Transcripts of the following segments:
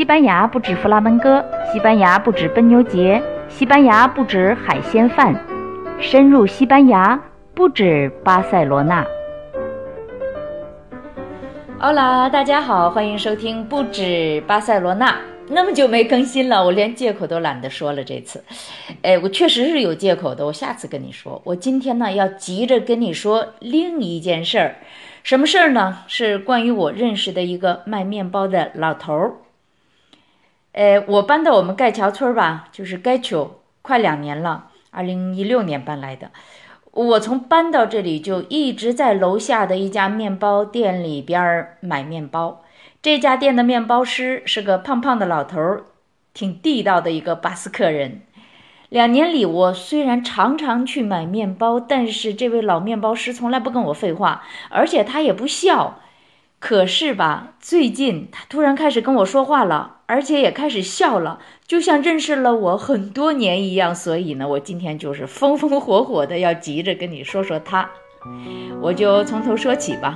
西班牙不止弗拉门戈，西班牙不止奔牛节，西班牙不止海鲜饭，深入西班牙不止巴塞罗那。好啦，大家好，欢迎收听不止巴塞罗那。那么久没更新了，我连借口都懒得说了。这次，哎，我确实是有借口的。我下次跟你说，我今天呢要急着跟你说另一件事儿。什么事儿呢？是关于我认识的一个卖面包的老头儿。呃，我搬到我们盖桥村吧，就是盖丘，快两年了，二零一六年搬来的。我从搬到这里就一直在楼下的一家面包店里边买面包。这家店的面包师是个胖胖的老头儿，挺地道的一个巴斯克人。两年里，我虽然常常去买面包，但是这位老面包师从来不跟我废话，而且他也不笑。可是吧，最近他突然开始跟我说话了，而且也开始笑了，就像认识了我很多年一样。所以呢，我今天就是风风火火的要急着跟你说说他。我就从头说起吧。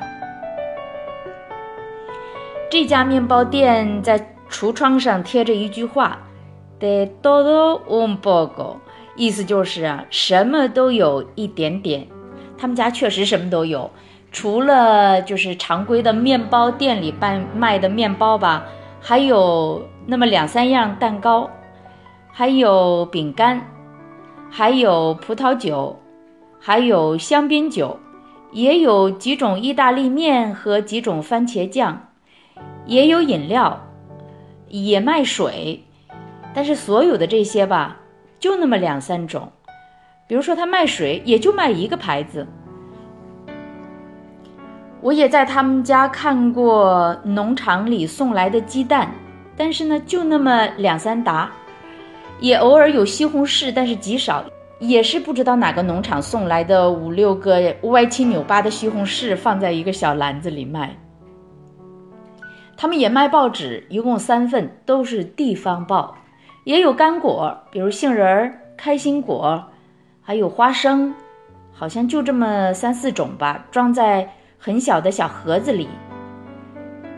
这家面包店在橱窗上贴着一句话：“de todo un poco”，意思就是啊，什么都有一点点。他们家确实什么都有。除了就是常规的面包店里卖卖的面包吧，还有那么两三样蛋糕，还有饼干，还有葡萄酒，还有香槟酒，也有几种意大利面和几种番茄酱，也有饮料，也卖水。但是所有的这些吧，就那么两三种。比如说他卖水，也就卖一个牌子。我也在他们家看过农场里送来的鸡蛋，但是呢，就那么两三打，也偶尔有西红柿，但是极少，也是不知道哪个农场送来的五六个歪七扭八的西红柿放在一个小篮子里卖。他们也卖报纸，一共三份，都是地方报，也有干果，比如杏仁、开心果，还有花生，好像就这么三四种吧，装在。很小的小盒子里。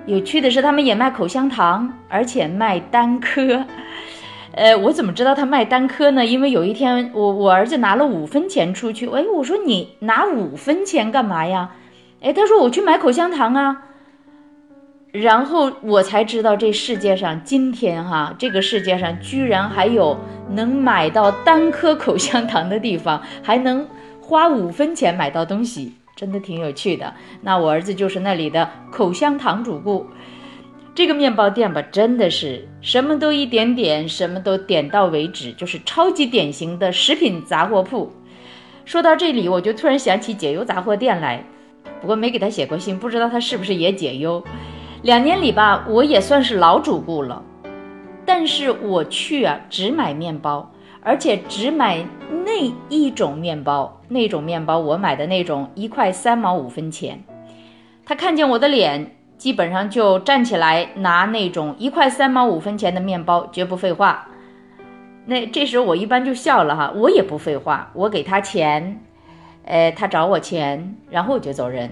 有趣的是，他们也卖口香糖，而且卖单颗。呃，我怎么知道他卖单颗呢？因为有一天，我我儿子拿了五分钱出去，哎，我说你拿五分钱干嘛呀？哎，他说我去买口香糖啊。然后我才知道，这世界上今天哈，这个世界上居然还有能买到单颗口香糖的地方，还能花五分钱买到东西。真的挺有趣的。那我儿子就是那里的口香糖主顾。这个面包店吧，真的是什么都一点点，什么都点到为止，就是超级典型的食品杂货铺。说到这里，我就突然想起解忧杂货店来，不过没给他写过信，不知道他是不是也解忧。两年里吧，我也算是老主顾了，但是我去啊，只买面包。而且只买那一种面包，那种面包我买的那种一块三毛五分钱。他看见我的脸，基本上就站起来拿那种一块三毛五分钱的面包，绝不废话。那这时候我一般就笑了哈，我也不废话，我给他钱，呃，他找我钱，然后我就走人。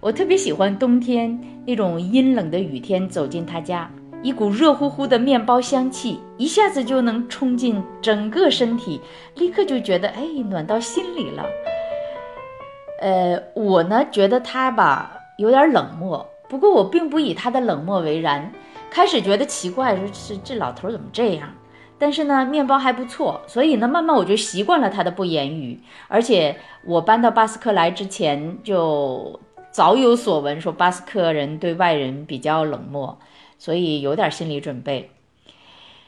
我特别喜欢冬天那种阴冷的雨天走进他家。一股热乎乎的面包香气一下子就能冲进整个身体，立刻就觉得哎暖到心里了。呃，我呢觉得他吧有点冷漠，不过我并不以他的冷漠为然。开始觉得奇怪，说是这老头怎么这样？但是呢，面包还不错，所以呢，慢慢我就习惯了他的不言语。而且我搬到巴斯克来之前就早有所闻，说巴斯克人对外人比较冷漠。所以有点心理准备。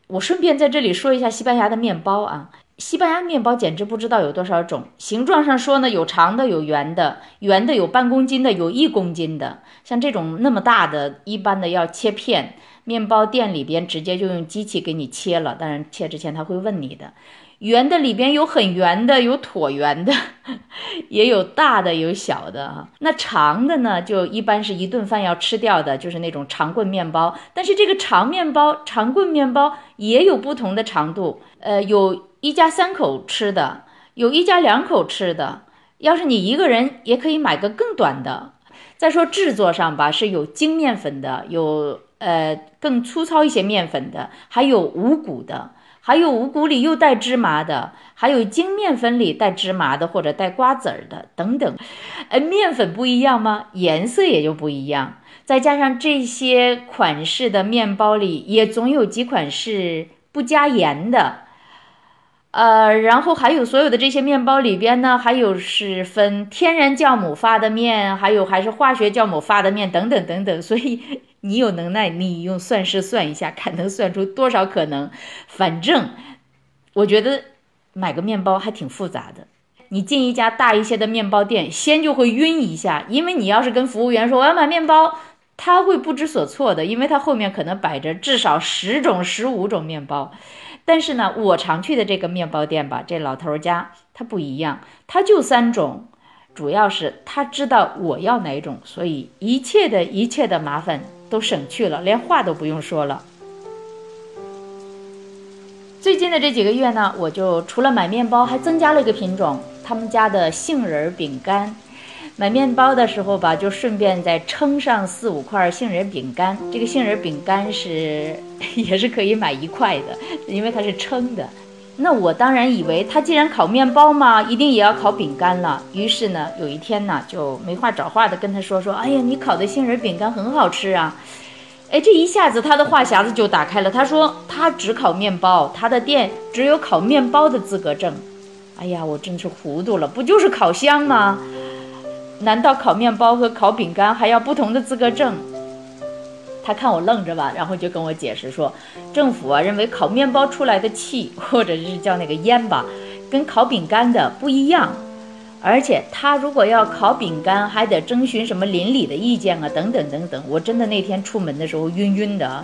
我顺便在这里说一下西班牙的面包啊，西班牙面包简直不知道有多少种，形状上说呢，有长的，有圆的，圆的有半公斤的，有一公斤的。像这种那么大的，一般的要切片，面包店里边直接就用机器给你切了，当然切之前他会问你的。圆的里边有很圆的，有椭圆的，也有大的，有小的啊。那长的呢，就一般是一顿饭要吃掉的，就是那种长棍面包。但是这个长面包、长棍面包也有不同的长度，呃，有一家三口吃的，有一家两口吃的。要是你一个人，也可以买个更短的。再说制作上吧，是有精面粉的，有呃更粗糙一些面粉的，还有五谷的，还有五谷里又带芝麻的，还有精面粉里带芝麻的或者带瓜子儿的等等。呃，面粉不一样吗？颜色也就不一样。再加上这些款式的面包里，也总有几款是不加盐的。呃，然后还有所有的这些面包里边呢，还有是分天然酵母发的面，还有还是化学酵母发的面等等等等。所以 你有能耐，你用算式算一下，看能算出多少可能。反正我觉得买个面包还挺复杂的。你进一家大一些的面包店，先就会晕一下，因为你要是跟服务员说我要买面包，他会不知所措的，因为他后面可能摆着至少十种、十五种面包。但是呢，我常去的这个面包店吧，这老头家他不一样，他就三种，主要是他知道我要哪种，所以一切的一切的麻烦都省去了，连话都不用说了。最近的这几个月呢，我就除了买面包，还增加了一个品种，他们家的杏仁饼干。买面包的时候吧，就顺便再称上四五块杏仁饼干。这个杏仁饼干是 也是可以买一块的，因为它是称的。那我当然以为他既然烤面包嘛，一定也要烤饼干了。于是呢，有一天呢，就没话找话的跟他说说：“哎呀，你烤的杏仁饼干很好吃啊！”哎，这一下子他的话匣子就打开了。他说他只烤面包，他的店只有烤面包的资格证。哎呀，我真是糊涂了，不就是烤箱吗？难道烤面包和烤饼干还要不同的资格证？他看我愣着吧，然后就跟我解释说，政府啊认为烤面包出来的气，或者是叫那个烟吧，跟烤饼干的不一样，而且他如果要烤饼干，还得征询什么邻里的意见啊，等等等等。我真的那天出门的时候晕晕的，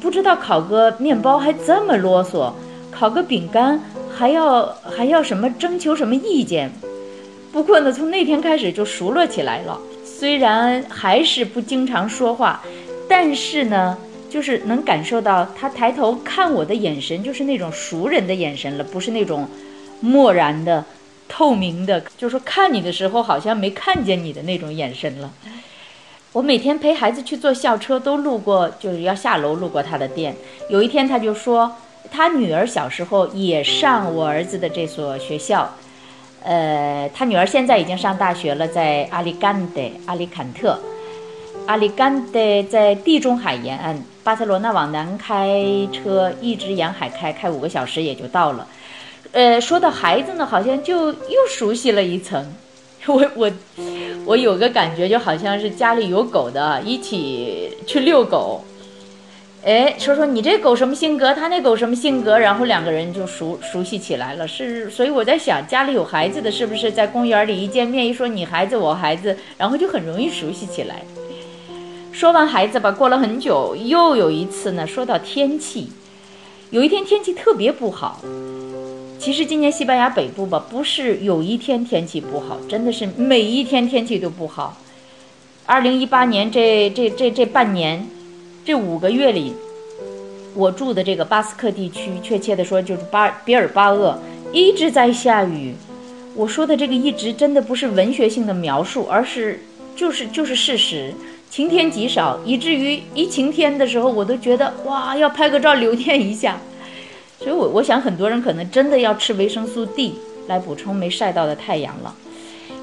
不知道烤个面包还这么啰嗦，烤个饼干还要还要什么征求什么意见。不过呢，从那天开始就熟络起来了。虽然还是不经常说话，但是呢，就是能感受到他抬头看我的眼神，就是那种熟人的眼神了，不是那种漠然的、透明的，就是说看你的时候好像没看见你的那种眼神了。我每天陪孩子去坐校车，都路过，就是要下楼路过他的店。有一天他就说，他女儿小时候也上我儿子的这所学校。呃，他女儿现在已经上大学了，在阿里干德、阿里坎特。阿里干德在地中海沿岸，巴塞罗那往南开车一直沿海开，开五个小时也就到了。呃，说到孩子呢，好像就又熟悉了一层。我我我有个感觉，就好像是家里有狗的，一起去遛狗。哎，说说你这狗什么性格？他那狗什么性格？然后两个人就熟熟悉起来了。是，所以我在想，家里有孩子的是不是在公园里一见面，一说你孩子我孩子，然后就很容易熟悉起来。说完孩子吧，过了很久，又有一次呢，说到天气，有一天天气特别不好。其实今年西班牙北部吧，不是有一天天气不好，真的是每一天天气都不好。二零一八年这这这这半年。这五个月里，我住的这个巴斯克地区，确切的说就是巴比尔巴鄂，一直在下雨。我说的这个一直真的不是文学性的描述，而是就是就是事实，晴天极少，以至于一晴天的时候，我都觉得哇，要拍个照留念一下。所以，我我想很多人可能真的要吃维生素 D 来补充没晒到的太阳了。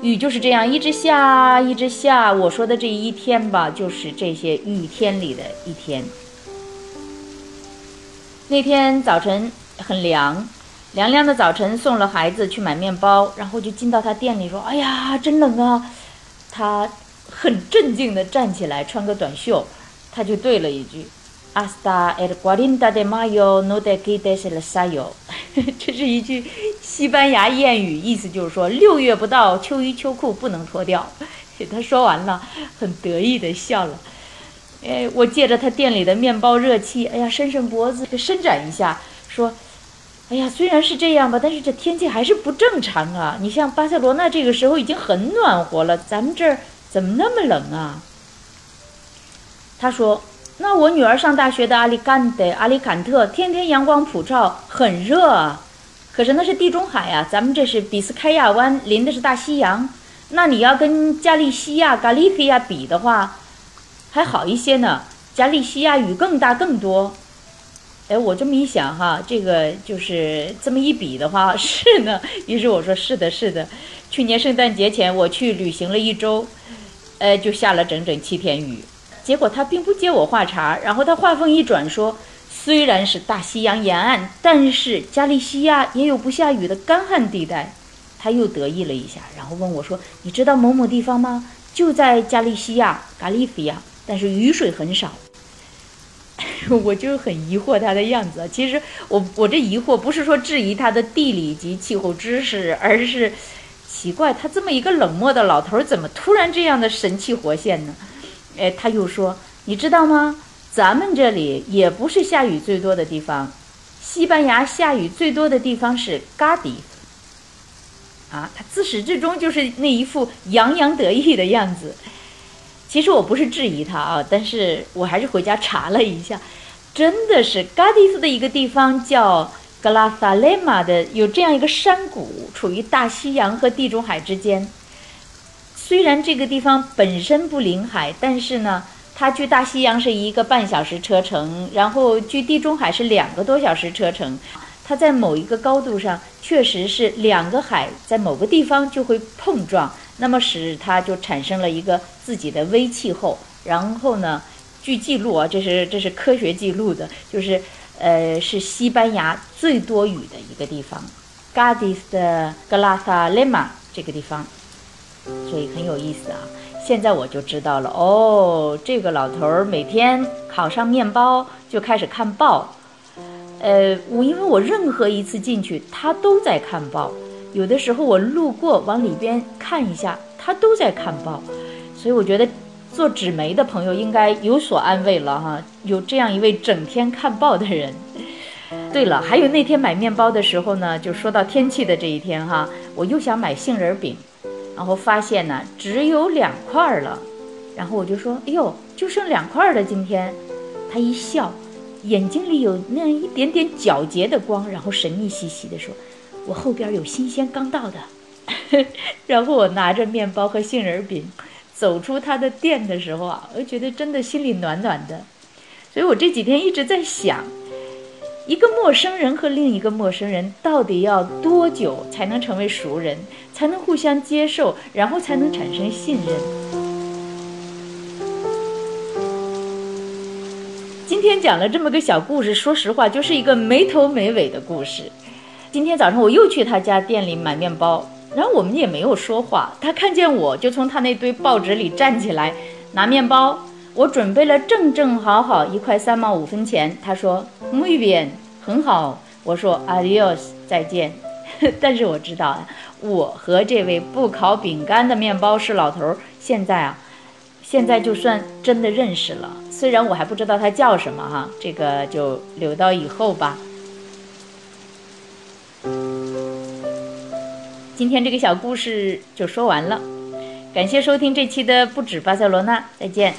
雨就是这样一直下，一直下。我说的这一天吧，就是这些雨天里的一天。那天早晨很凉，凉凉的早晨，送了孩子去买面包，然后就进到他店里说：“哎呀，真冷啊！”他很镇静地站起来，穿个短袖，他就对了一句。Hasta el cuarenta de mayo no te quites el sayo，这是一句西班牙谚语，意思就是说六月不到，秋衣秋裤不能脱掉。他说完了，很得意地笑了。哎，我借着他店里的面包热气，哎呀，伸伸脖子，伸展一下，说：“哎呀，虽然是这样吧，但是这天气还是不正常啊。你像巴塞罗那这个时候已经很暖和了，咱们这儿怎么那么冷啊？”他说。那我女儿上大学的阿里干德、阿里坎特，天天阳光普照，很热啊。可是那是地中海呀，咱们这是比斯开亚湾，临的是大西洋，那你要跟加利西亚、加利西亚比的话，还好一些呢。加利西亚雨更大更多。哎，我这么一想哈，这个就是这么一比的话，是呢。于是我说是的，是的。去年圣诞节前我去旅行了一周，呃，就下了整整七天雨。结果他并不接我话茬，然后他话锋一转说。虽然是大西洋沿岸，但是加利西亚也有不下雨的干旱地带。他又得意了一下，然后问我说：“你知道某某地方吗？就在加利西亚，加利西亚，但是雨水很少。”我就很疑惑他的样子。其实我我这疑惑不是说质疑他的地理及气候知识，而是奇怪他这么一个冷漠的老头怎么突然这样的神气活现呢？哎，他又说：“你知道吗？”咱们这里也不是下雨最多的地方，西班牙下雨最多的地方是嘎迪。啊，他自始至终就是那一副洋洋得意的样子。其实我不是质疑他啊，但是我还是回家查了一下，真的是嘎迪斯的一个地方叫格拉萨雷马的，有这样一个山谷，处于大西洋和地中海之间。虽然这个地方本身不临海，但是呢。它距大西洋是一个半小时车程，然后距地中海是两个多小时车程。它在某一个高度上，确实是两个海在某个地方就会碰撞，那么使它就产生了一个自己的微气候。然后呢，据记录啊，这是这是科学记录的，就是呃是西班牙最多雨的一个地方，Gadis 的格拉萨雷马这个地方，所以很有意思啊。现在我就知道了哦，这个老头儿每天烤上面包就开始看报。呃，我因为我任何一次进去，他都在看报；有的时候我路过往里边看一下，他都在看报。所以我觉得做纸媒的朋友应该有所安慰了哈，有这样一位整天看报的人。对了，还有那天买面包的时候呢，就说到天气的这一天哈，我又想买杏仁饼。然后发现呢，只有两块了，然后我就说：“哎呦，就剩两块了。”今天，他一笑，眼睛里有那样一点点皎洁的光，然后神秘兮兮地说：“我后边有新鲜刚到的。”然后我拿着面包和杏仁饼走出他的店的时候啊，我觉得真的心里暖暖的。所以我这几天一直在想。一个陌生人和另一个陌生人到底要多久才能成为熟人，才能互相接受，然后才能产生信任？今天讲了这么个小故事，说实话就是一个没头没尾的故事。今天早上我又去他家店里买面包，然后我们也没有说话。他看见我就从他那堆报纸里站起来拿面包。我准备了正正好好一块三毛五分钱，他说 muy bien，很好。我说 adios，再见。但是我知道，我和这位不烤饼干的面包师老头现在啊，现在就算真的认识了。虽然我还不知道他叫什么哈，这个就留到以后吧。今天这个小故事就说完了，感谢收听这期的不止巴塞罗那，再见。